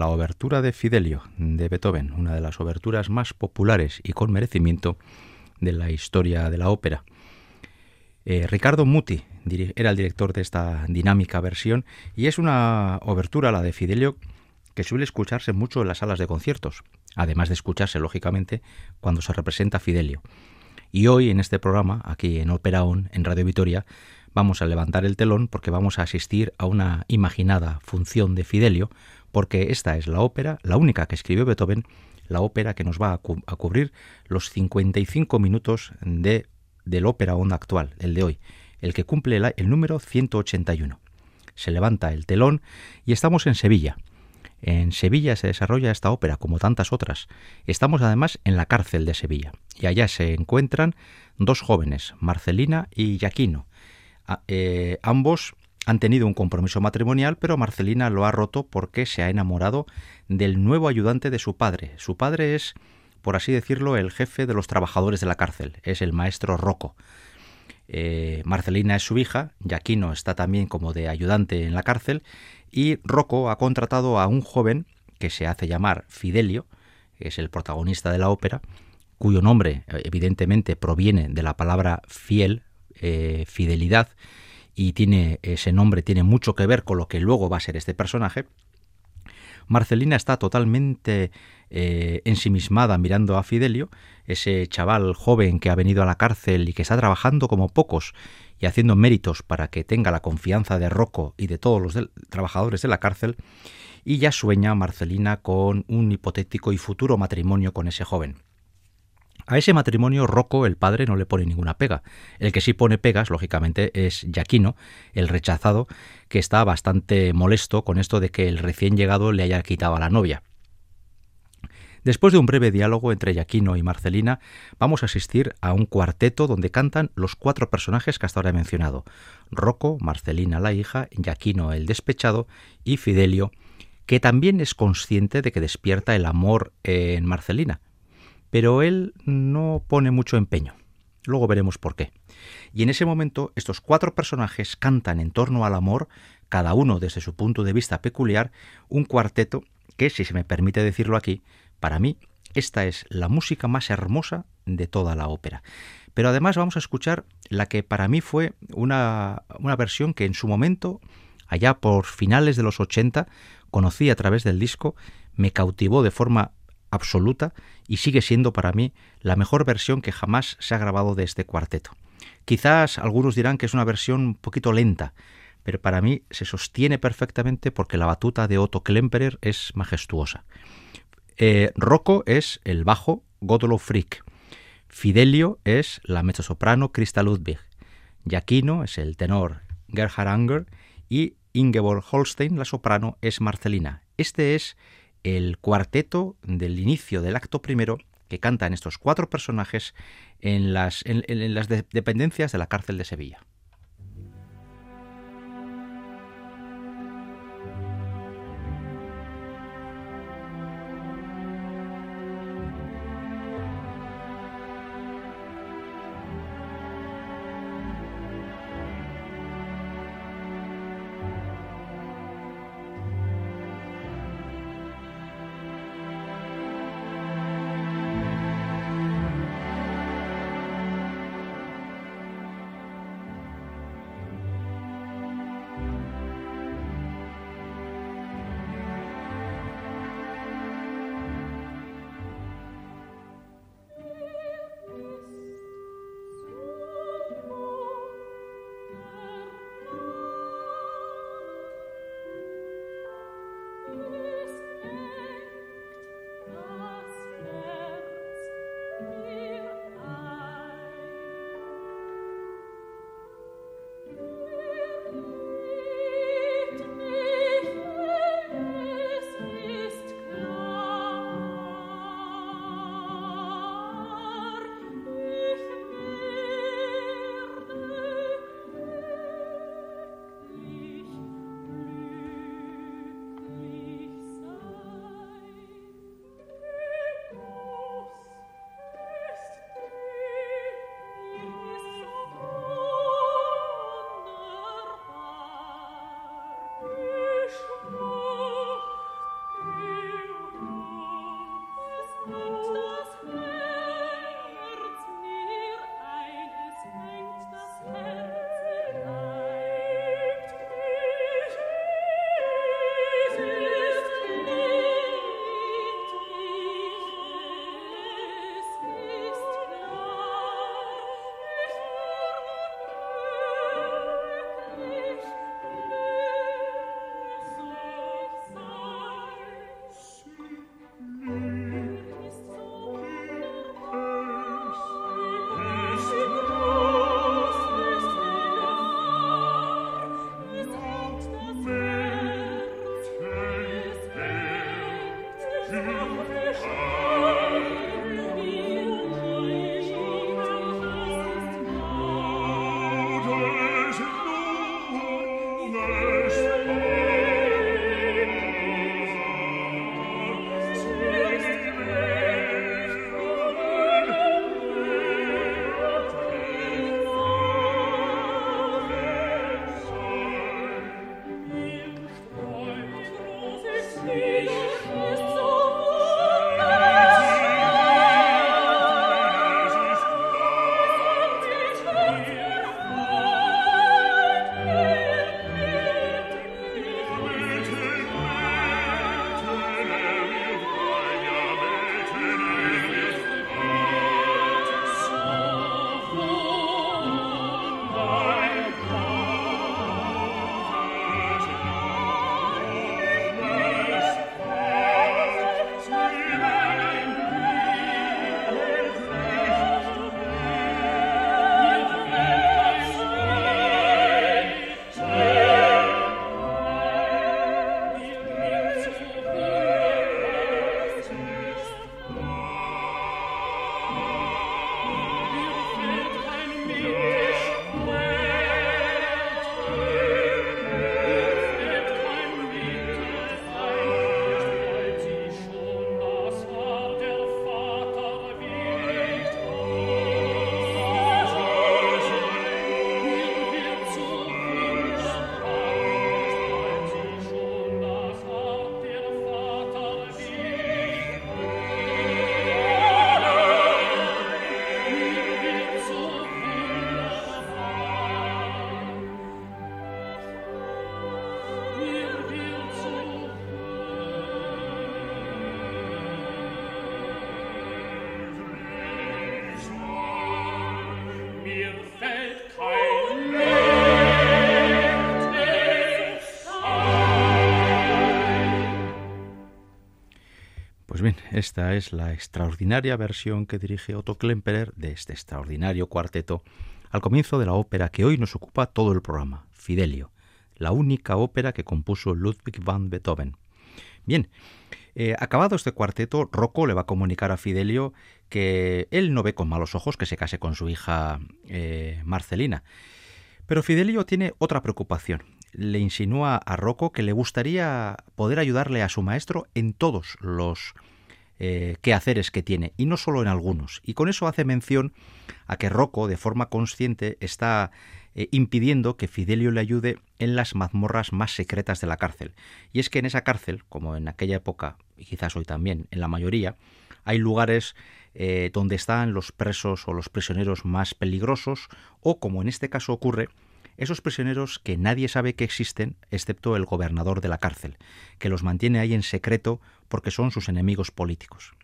La obertura de Fidelio de Beethoven, una de las oberturas más populares y con merecimiento de la historia de la ópera. Eh, Ricardo Muti era el director de esta dinámica versión y es una obertura, la de Fidelio, que suele escucharse mucho en las salas de conciertos, además de escucharse, lógicamente, cuando se representa Fidelio. Y hoy en este programa, aquí en Ópera On, en Radio Vitoria, vamos a levantar el telón porque vamos a asistir a una imaginada función de Fidelio, porque esta es la ópera, la única que escribió Beethoven, la ópera que nos va a, cubrir los 55 minutos de, del ópera onda actual, el de hoy, el que cumple el número 181. Se levanta el telón y estamos en Sevilla. En Sevilla se desarrolla esta ópera, como tantas otras. Estamos además en la cárcel de Sevilla, y allá se encuentran dos jóvenes, Marcelina y Jaquino, eh, ambos han tenido un compromiso matrimonial, pero Marcelina lo ha roto porque se ha enamorado del nuevo ayudante de su padre. Su padre es, por así decirlo, el jefe de los trabajadores de la cárcel, es el maestro Rocco. Eh, Marcelina es su hija, Jaquino está también como de ayudante en la cárcel, y Rocco ha contratado a un joven que se hace llamar Fidelio, que es el protagonista de la ópera, cuyo nombre evidentemente proviene de la palabra fiel, eh, fidelidad y tiene ese nombre tiene mucho que ver con lo que luego va a ser este personaje. Marcelina está totalmente eh, ensimismada mirando a Fidelio, ese chaval joven que ha venido a la cárcel y que está trabajando como pocos y haciendo méritos para que tenga la confianza de Rocco y de todos los trabajadores de la cárcel, y ya sueña Marcelina con un hipotético y futuro matrimonio con ese joven. A ese matrimonio Rocco, el padre, no le pone ninguna pega. El que sí pone pegas, lógicamente, es Yaquino, el rechazado, que está bastante molesto con esto de que el recién llegado le haya quitado a la novia. Después de un breve diálogo entre Yaquino y Marcelina, vamos a asistir a un cuarteto donde cantan los cuatro personajes que hasta ahora he mencionado: Rocco, Marcelina la hija, Yaquino el despechado y Fidelio, que también es consciente de que despierta el amor en Marcelina, pero él no pone mucho empeño. Luego veremos por qué. Y en ese momento estos cuatro personajes cantan en torno al amor, cada uno desde su punto de vista peculiar, un cuarteto que, si se me permite decirlo aquí, para mí esta es la música más hermosa de toda la ópera. Pero además vamos a escuchar la que para mí fue una, una versión que en su momento, allá por finales de los 80, conocí a través del disco, me cautivó de forma absoluta y sigue siendo para mí la mejor versión que jamás se ha grabado de este cuarteto. Quizás algunos dirán que es una versión un poquito lenta, pero para mí se sostiene perfectamente porque la batuta de Otto Klemperer es majestuosa. Eh, Rocco es el bajo Godolo Frick. Fidelio es la mezzosoprano Christa Ludwig. Jaquino es el tenor Gerhard Anger y Ingeborg Holstein, la soprano, es Marcelina. Este es el cuarteto del inicio del acto primero que cantan estos cuatro personajes en las, en, las dependencias de la cárcel de Sevilla. Esta es la extraordinaria versión que dirige Otto Klemperer de este extraordinario cuarteto al comienzo de la ópera que hoy nos ocupa todo el programa, Fidelio, la única ópera que compuso Ludwig van Beethoven. Bien, eh, acabado este cuarteto, Rocco le va a comunicar a Fidelio que él no ve con malos ojos que se case con su hija eh, Marcelina. Pero Fidelio tiene otra preocupación. Le insinúa a Rocco que le gustaría poder ayudarle a su maestro en todos los eh, quehaceres que tiene, y no solo en algunos. Y con eso hace mención a que Rocco, de forma consciente, está eh, impidiendo que Fidelio le ayude en las mazmorras más secretas de la cárcel. Y es que en esa cárcel, como en aquella época, y quizás hoy también, en la mayoría, hay lugares eh, donde están los presos o los prisioneros más peligrosos, o como en este caso ocurre, esos prisioneros que nadie sabe que existen, excepto el gobernador de la cárcel, que los mantiene ahí en secreto porque son sus enemigos políticos.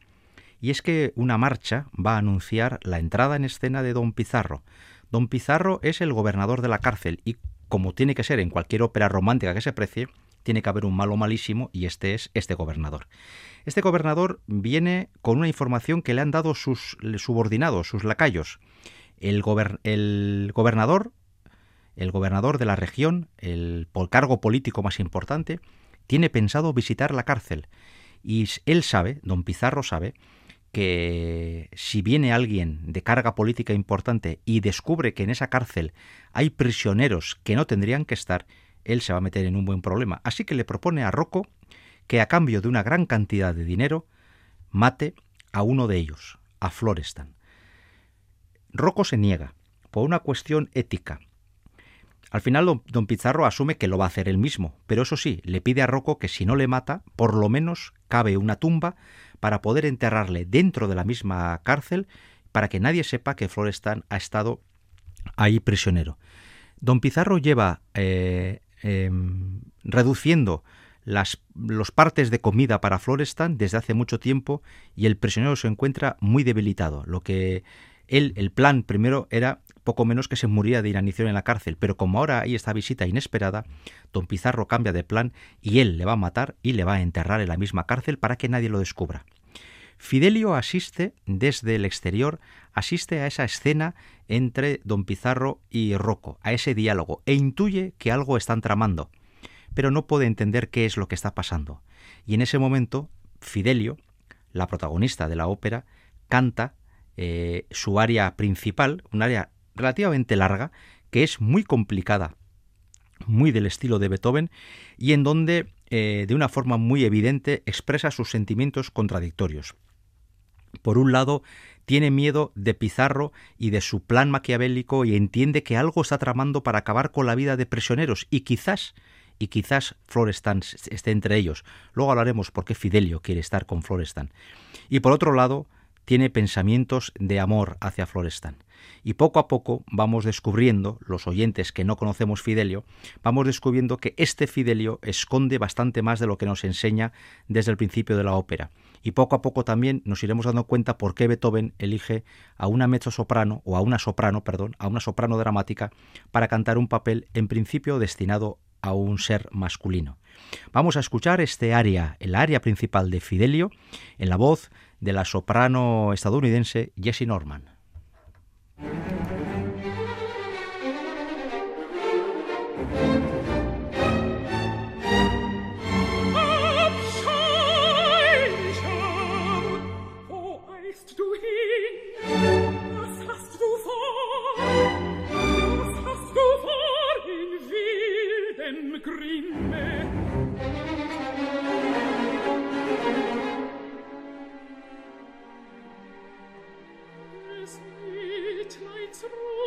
Y es que una marcha va a anunciar la entrada en escena de don Pizarro. Don Pizarro es el gobernador de la cárcel y, como tiene que ser en cualquier ópera romántica que se precie, tiene que haber un malo malísimo y este es este gobernador. Este gobernador viene con una información que le han dado sus subordinados, sus lacayos. El, el gobernador el gobernador de la región, el cargo político más importante, tiene pensado visitar la cárcel. Y él sabe, don Pizarro sabe, que si viene alguien de carga política importante y descubre que en esa cárcel hay prisioneros que no tendrían que estar, él se va a meter en un buen problema. Así que le propone a Rocco que a cambio de una gran cantidad de dinero mate a uno de ellos, a Florestan. Rocco se niega por una cuestión ética. Al final don, Pizarro asume que lo va a hacer él mismo, pero eso sí, le pide a Rocco que si no le mata, por lo menos cabe una tumba para poder enterrarle dentro de la misma cárcel para que nadie sepa que Florestan ha estado ahí prisionero. Don Pizarro lleva eh, em, reduciendo las los partes de comida para Florestan desde hace mucho tiempo y el prisionero se encuentra muy debilitado, lo que él, el plan primero era poco menos que se muriera de inanición en la cárcel, pero como ahora hay esta visita inesperada, don Pizarro cambia de plan y él le va a matar y le va a enterrar en la misma cárcel para que nadie lo descubra. Fidelio asiste desde el exterior, asiste a esa escena entre don Pizarro y Rocco, a ese diálogo, e intuye que algo están tramando, pero no puede entender qué es lo que está pasando. Y en ese momento Fidelio, la protagonista de la ópera, canta eh, su área principal, un área relativamente larga, que es muy complicada, muy del estilo de Beethoven, y en donde, eh, de una forma muy evidente, expresa sus sentimientos contradictorios. Por un lado, tiene miedo de Pizarro y de su plan maquiavélico y entiende que algo está tramando para acabar con la vida de prisioneros y quizás y quizás Florestan esté entre ellos. Luego hablaremos por qué Fidelio quiere estar con Florestan. Y por otro lado, tiene pensamientos de amor hacia Florestan. Y poco a poco vamos descubriendo, los oyentes que no conocemos Fidelio, vamos descubriendo que este Fidelio esconde bastante más de lo que nos enseña desde el principio de la ópera. Y poco a poco también nos iremos dando cuenta por qué Beethoven elige a una mezzo-soprano, o a una soprano, perdón, a una soprano dramática para cantar un papel en principio destinado a un ser masculino. Vamos a escuchar este aria, el aria principal de Fidelio, en la voz de la soprano estadounidense Jessie Norman. ins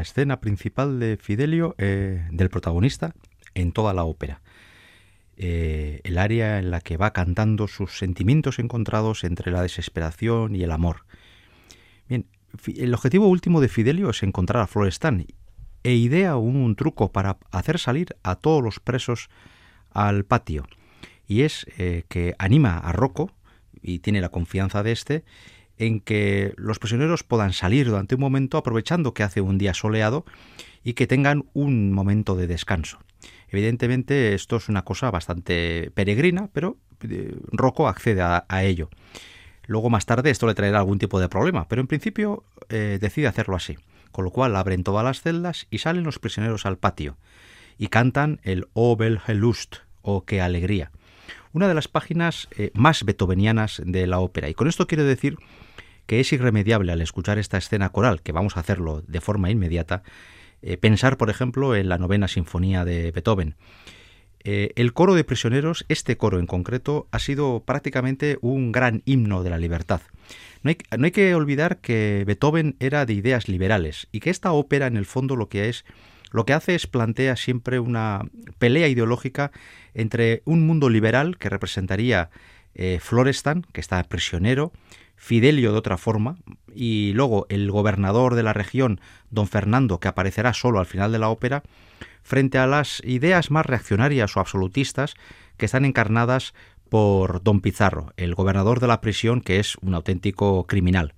escena principal de Fidelio, eh, del protagonista, en toda la ópera. Eh, el área en la que va cantando sus sentimientos encontrados entre la desesperación y el amor. Bien, el objetivo último de Fidelio es encontrar a Florestan e idea un, truco para hacer salir a todos los presos al patio. Y es eh, que anima a Rocco, y tiene la confianza de este, en que los prisioneros puedan salir durante un momento aprovechando que hace un día soleado y que tengan un momento de descanso. Evidentemente esto es una cosa bastante peregrina, pero eh, Rocco accede a, ello. Luego más tarde esto le traerá algún tipo de problema, pero en principio eh, decide hacerlo así, con lo cual abren todas las celdas y salen los prisioneros al patio y cantan el O Belgelust o qué alegría, una de las páginas eh, más beethovenianas de la ópera. Y con esto quiero decir que es irremediable al escuchar esta escena coral, que vamos a hacerlo de forma inmediata, eh, pensar, por ejemplo, en la novena sinfonía de Beethoven. Eh, el coro de prisioneros, este coro en concreto, ha sido prácticamente un gran himno de la libertad. No hay, no hay, que olvidar que Beethoven era de ideas liberales y que esta ópera en el fondo lo que es lo que hace es plantea siempre una pelea ideológica entre un mundo liberal que representaría eh, Florestan, que está prisionero, Fidelio de otra forma, y luego el gobernador de la región, don Fernando, que aparecerá solo al final de la ópera, frente a las ideas más reaccionarias o absolutistas que están encarnadas por don Pizarro, el gobernador de la prisión, que es un auténtico criminal.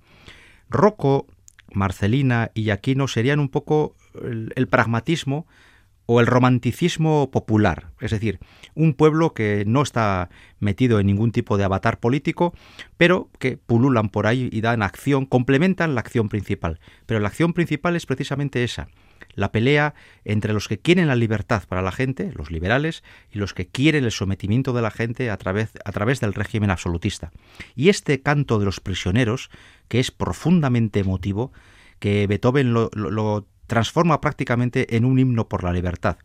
Rocco, Marcelina y Aquino serían un poco el pragmatismo o el romanticismo popular, es decir, un pueblo que no está metido en ningún tipo de avatar político, pero que pululan por ahí y dan acción, complementan la acción principal. Pero la acción principal es precisamente esa, la pelea entre los que quieren la libertad para la gente, los liberales, y los que quieren el sometimiento de la gente a través, a través del régimen absolutista. Y este canto de los prisioneros, que es profundamente emotivo, que Beethoven lo, lo transforma prácticamente en un himno por la libertad.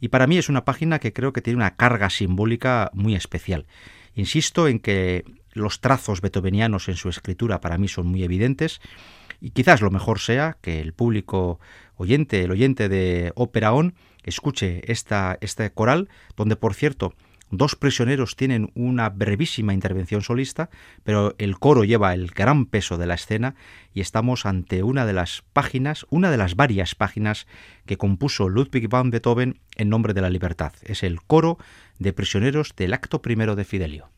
Y para mí es una página que creo que tiene una carga simbólica muy especial. Insisto en que los trazos beethovenianos en su escritura para mí son muy evidentes y quizás lo mejor sea que el público oyente, el oyente de Ópera On, escuche esta, este coral, donde por cierto Dos prisioneros tienen una brevísima intervención solista, pero el coro lleva el gran peso de la escena y estamos ante una de las páginas, una de las varias páginas que compuso Ludwig van Beethoven en nombre de la libertad. Es el coro de prisioneros del acto primero de Fidelio.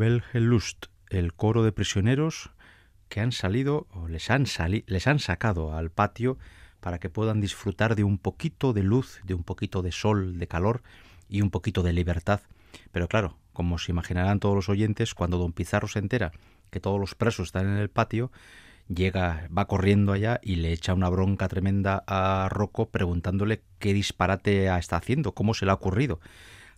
Belgelust, el coro de prisioneros que han salido o les han, les han sacado al patio para que puedan disfrutar de un poquito de luz, de un poquito de sol, de calor y un poquito de libertad. Pero claro, como se imaginarán todos los oyentes, cuando don Pizarro se entera que todos los presos están en el patio, llega, va corriendo allá y le echa una bronca tremenda a Rocco preguntándole qué disparate está haciendo, cómo se le ha ocurrido.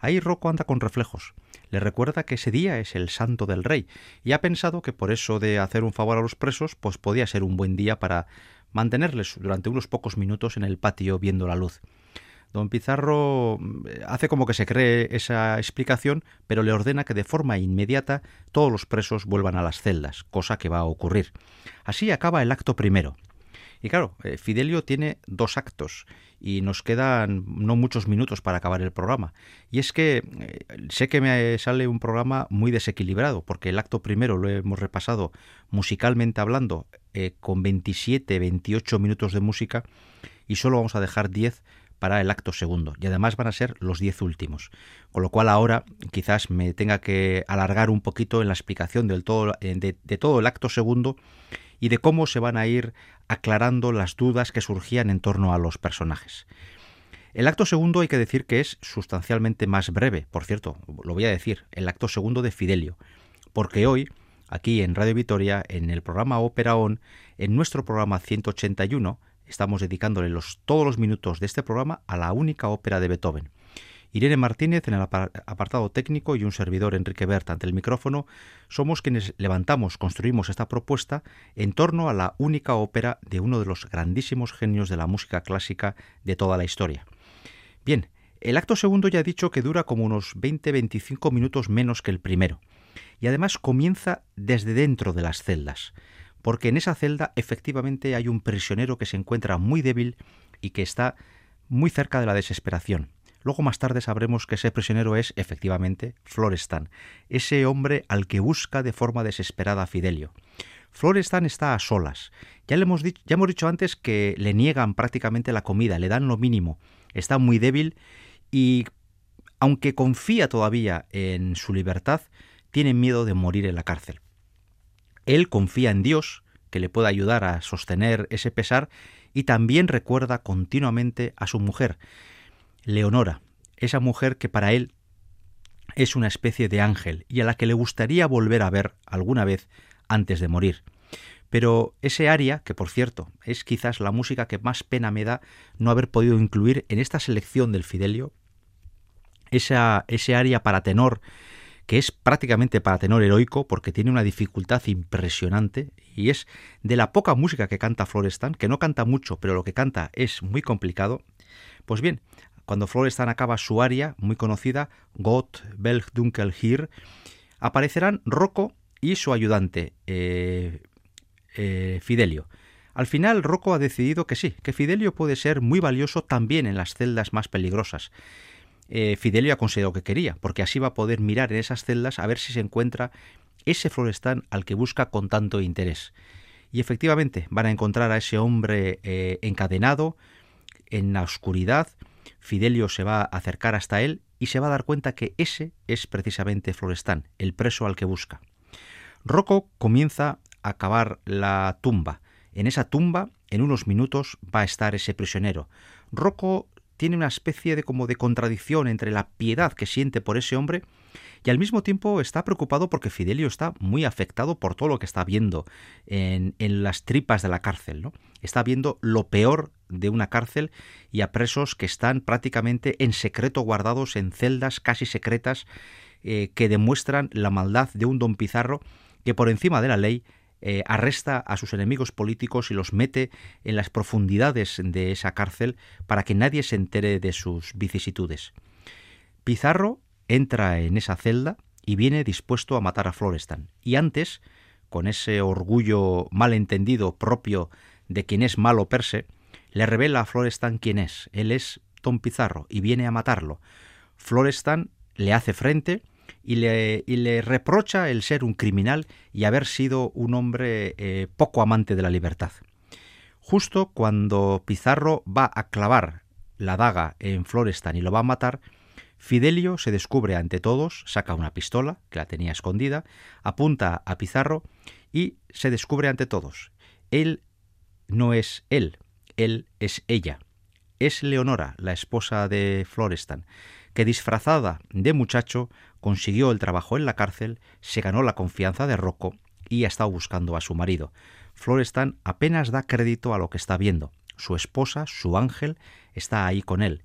Ahí Rocco anda con reflejos. Le recuerda que ese día es el santo del rey y ha pensado que por eso de hacer un favor a los presos, pues podía ser un buen día para mantenerles durante unos pocos minutos en el patio viendo la luz. Don Pizarro mm, hace como que se cree esa explicación, pero le ordena que de forma inmediata todos los presos vuelvan a las celdas, cosa que va a ocurrir. Así acaba el acto primero. Y claro, eh, Fidelio tiene dos actos y nos quedan no muchos minutos para acabar el programa. Y es que eh, sé que me sale un programa muy desequilibrado, porque el acto primero lo hemos repasado musicalmente hablando eh, con 27, 28 minutos de música y solo vamos a dejar 10 para el acto segundo y además van a ser los 10 últimos. Con lo cual ahora quizás me tenga que alargar un poquito en la explicación del todo, de todo el acto segundo y de cómo se van a ir aclarando las dudas que surgían en torno a los personajes. El acto segundo hay que decir que es sustancialmente más breve, por cierto, lo voy a decir, el acto segundo de Fidelio, porque hoy, aquí en Radio Vitoria, en el programa Ópera On, en nuestro programa 181, estamos dedicándole los, todos los minutos de este programa a la única ópera de Beethoven. Irene Martínez en el apartado técnico y un servidor Enrique Bert ante el micrófono somos quienes levantamos, construimos esta propuesta en torno a la única ópera de uno de los grandísimos genios de la música clásica de toda la historia. Bien, el acto segundo ya he dicho que dura como unos 20-25 minutos menos que el primero y además comienza desde dentro de las celdas, porque en esa celda efectivamente hay un prisionero que se encuentra muy débil y que está muy cerca de la desesperación. Luego más tarde sabremos que ese prisionero es, efectivamente, Florestan, ese hombre al que busca de forma desesperada Fidelio. Florestan está a solas. Ya, le hemos dicho, hemos dicho antes que le niegan prácticamente la comida, le dan lo mínimo. Está muy débil y, aunque confía todavía en su libertad, tiene miedo de morir en la cárcel. Él confía en Dios, que le pueda ayudar a sostener ese pesar, y también recuerda continuamente a su mujer, Leonora, esa mujer que para él es una especie de ángel y a la que le gustaría volver a ver alguna vez antes de morir. Pero ese aria, que por cierto es quizás la música que más pena me da no haber podido incluir en esta selección del Fidelio, esa, ese aria para tenor, que es prácticamente para tenor heroico porque tiene una dificultad impresionante y es de la poca música que canta Florestan, que no canta mucho, pero lo que canta es muy complicado. Pues bien, cuando Florestan acaba su aria, muy conocida, Gott, Belg, Dunkel, Hier, aparecerán Rocco y su ayudante, eh, eh, Fidelio. Al final, Rocco ha decidido que sí, que Fidelio puede ser muy valioso también en las celdas más peligrosas. Eh, Fidelio ha conseguido que quería, porque así va a poder mirar en esas celdas a ver si se encuentra ese Florestan al que busca con tanto interés. Y efectivamente van a encontrar a ese hombre encadenado en la oscuridad, Fidelio se va a acercar hasta él y se va a dar cuenta que ese es precisamente Florestán, el preso al que busca. Rocco comienza a cavar la tumba. En esa tumba, en unos minutos, va a estar ese prisionero. Rocco tiene una especie de como de contradicción entre la piedad que siente por ese hombre y al mismo tiempo está preocupado porque Fidelio está muy afectado por todo lo que está viendo en, en las tripas de la cárcel. ¿no? Está viendo lo peor de una cárcel y a presos que están prácticamente en secreto guardados en celdas casi secretas eh, que demuestran la maldad de un don Pizarro que por encima de la ley eh, arresta a sus enemigos políticos y los mete en las profundidades de esa cárcel para que nadie se entere de sus vicisitudes. Pizarro entra en esa celda y viene dispuesto a matar a Florestan. Y antes, con ese orgullo malentendido propio de quien es malo per se, le revela a Florestan quién es. Él es Don Pizarro y viene a matarlo. Florestan le hace frente y le, reprocha el ser un criminal y haber sido un hombre eh, poco amante de la libertad. Justo cuando Pizarro va a clavar la daga en Florestan y lo va a matar, Fidelio se descubre ante todos, saca una pistola, que la tenía escondida, apunta a Pizarro y se descubre ante todos. Él no es él, él es ella. Es Leonora, la esposa de Florestan, que disfrazada de muchacho consiguió el trabajo en la cárcel, se ganó la confianza de Rocco y ha estado buscando a su marido. Florestan apenas da crédito a lo que está viendo. Su esposa, su ángel, está ahí con él.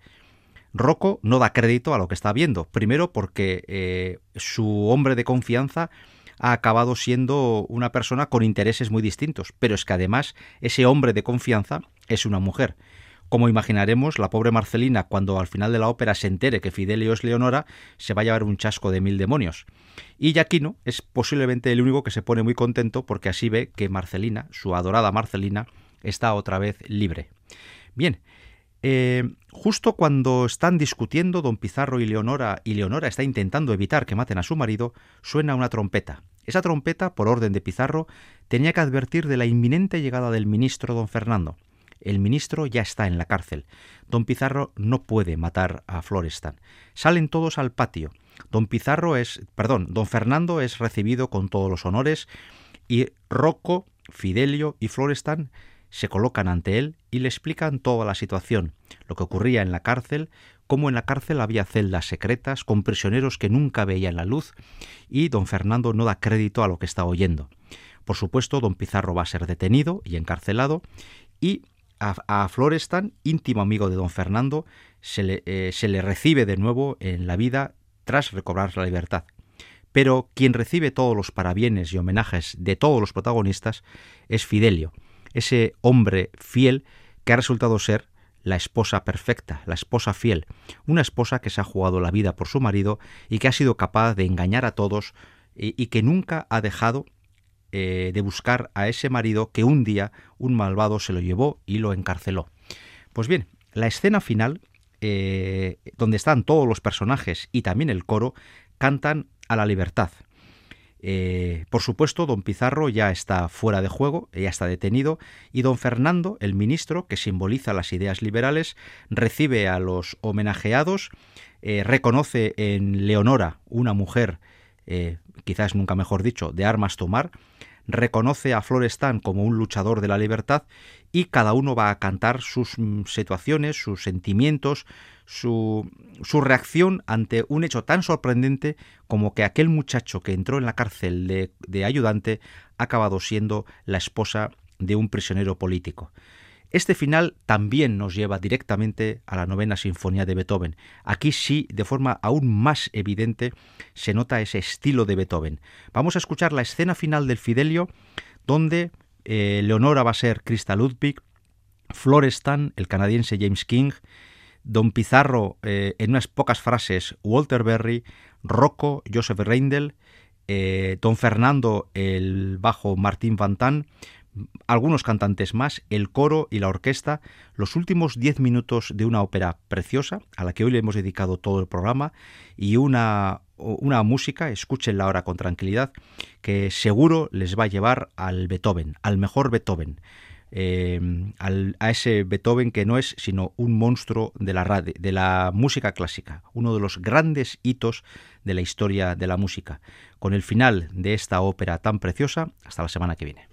Rocco no da crédito a lo que está viendo. Primero porque eh, su hombre de confianza ha acabado siendo una persona con intereses muy distintos, pero es que además ese hombre de confianza es una mujer. Como imaginaremos, la pobre Marcelina, cuando al final de la ópera se entere que Fidelio es Leonora, se va a llevar un chasco de mil demonios. Y Jaquino es posiblemente el único que se pone muy contento porque así ve que Marcelina, su adorada Marcelina, está otra vez libre. Bien, eh, justo cuando están discutiendo don Pizarro y Leonora, y Leonora está intentando evitar que maten a su marido, suena una trompeta. Esa trompeta, por orden de Pizarro, tenía que advertir de la inminente llegada del ministro don Fernando. El ministro ya está en la cárcel. Don Pizarro no puede matar a Florestan. Salen todos al patio. Don Pizarro es, perdón, don Fernando es recibido con todos los honores y Rocco, Fidelio y Florestan se colocan ante él y le explican toda la situación, lo que ocurría en la cárcel, cómo en la cárcel había celdas secretas con prisioneros que nunca veían la luz y don Fernando no da crédito a lo que está oyendo. Por supuesto, don Pizarro va a ser detenido y encarcelado y a, Florestan, íntimo amigo de don Fernando, se le, eh, se le recibe de nuevo en la vida tras recobrar la libertad. Pero quien recibe todos los parabienes y homenajes de todos los protagonistas es Fidelio, ese hombre fiel que ha resultado ser la esposa perfecta, la esposa fiel, una esposa que se ha jugado la vida por su marido y que ha sido capaz de engañar a todos y que nunca ha dejado eh, de buscar a ese marido que un día un malvado se lo llevó y lo encarceló. Pues bien, la escena final, eh, donde están todos los personajes y también el coro, cantan a la libertad. Eh, por supuesto, don Pizarro ya está fuera de juego, ya está detenido, y don Fernando, el ministro, que simboliza las ideas liberales, recibe a los homenajeados, reconoce en Leonora una mujer, quizás nunca mejor dicho, de armas tomar, reconoce a Florestan como un luchador de la libertad y cada uno va a cantar sus mm, situaciones, sus sentimientos, su, su, reacción ante un hecho tan sorprendente como que aquel muchacho que entró en la cárcel de, de ayudante ha acabado siendo la esposa de un prisionero político. Este final también nos lleva directamente a la novena sinfonía de Beethoven. Aquí sí, de forma aún más evidente, se nota ese estilo de Beethoven. Vamos a escuchar la escena final del Fidelio, donde eh, Leonora va a ser Krista Ludwig, Florestan, el canadiense James King, Don Pizarro, eh, en unas pocas frases, Walter Berry, Rocco, Joseph Reindel, eh, Don Fernando, el bajo Martín Van algunos cantantes más, el coro y la orquesta, los últimos diez minutos de una ópera preciosa, a la que hoy le hemos dedicado todo el programa, y una, una música, escúchenla ahora con tranquilidad, que seguro les va a llevar al Beethoven, al mejor Beethoven. Eh, a ese Beethoven que no es sino un monstruo de la, de la música clásica, uno de los grandes hitos de la historia de la música. Con el final de esta ópera tan preciosa, hasta la semana que viene.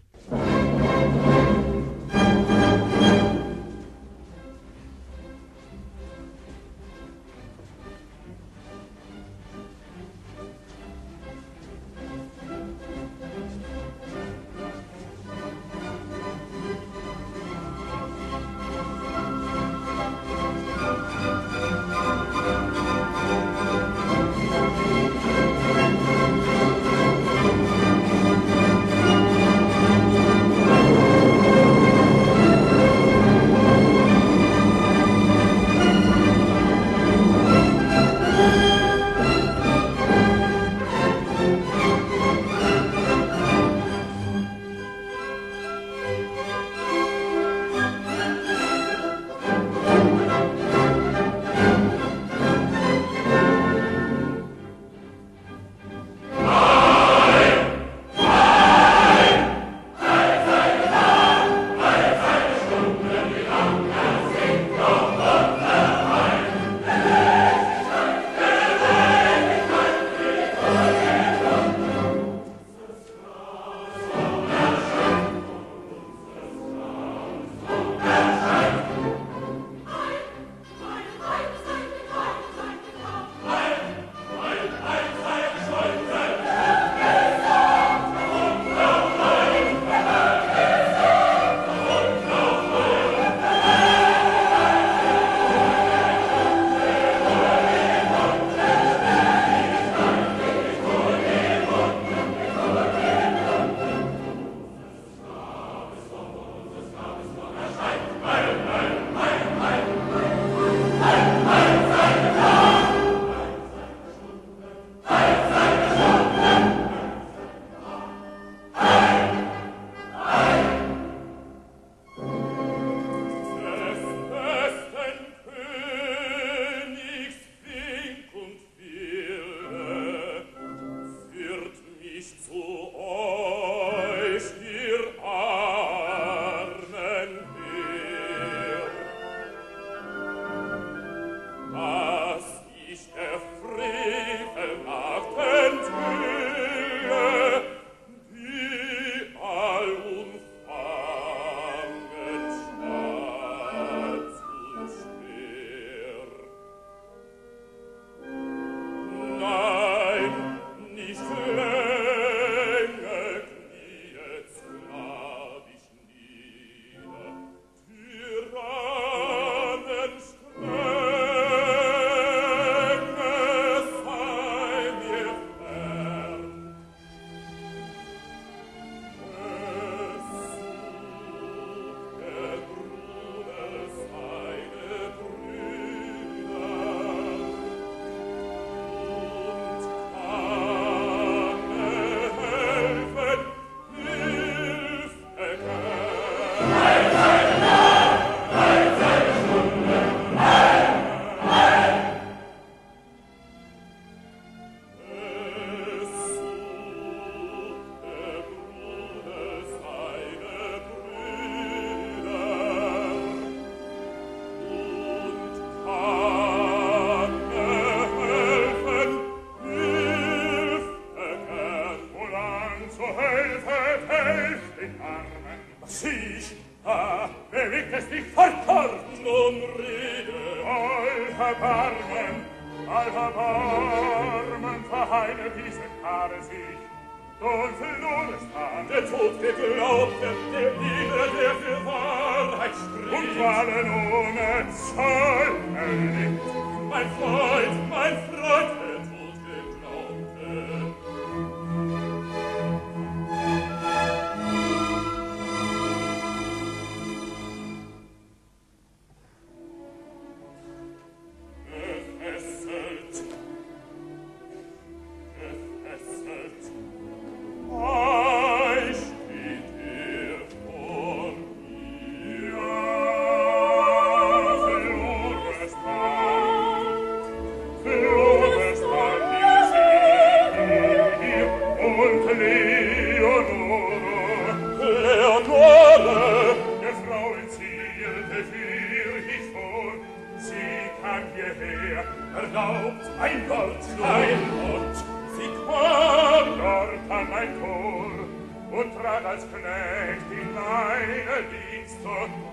werd als Knecht in deine Dienste,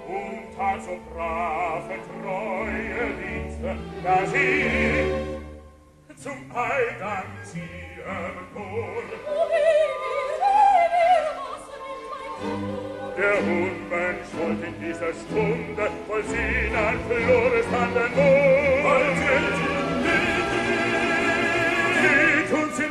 und tat so brave, treue Dienste, dass ich zum Eidam siehe nur. Der Unmensch wollte in dieser Stunde voll Sinn an Flores an den Mund. Voll Sinn, die, die, die, die, die, die, die,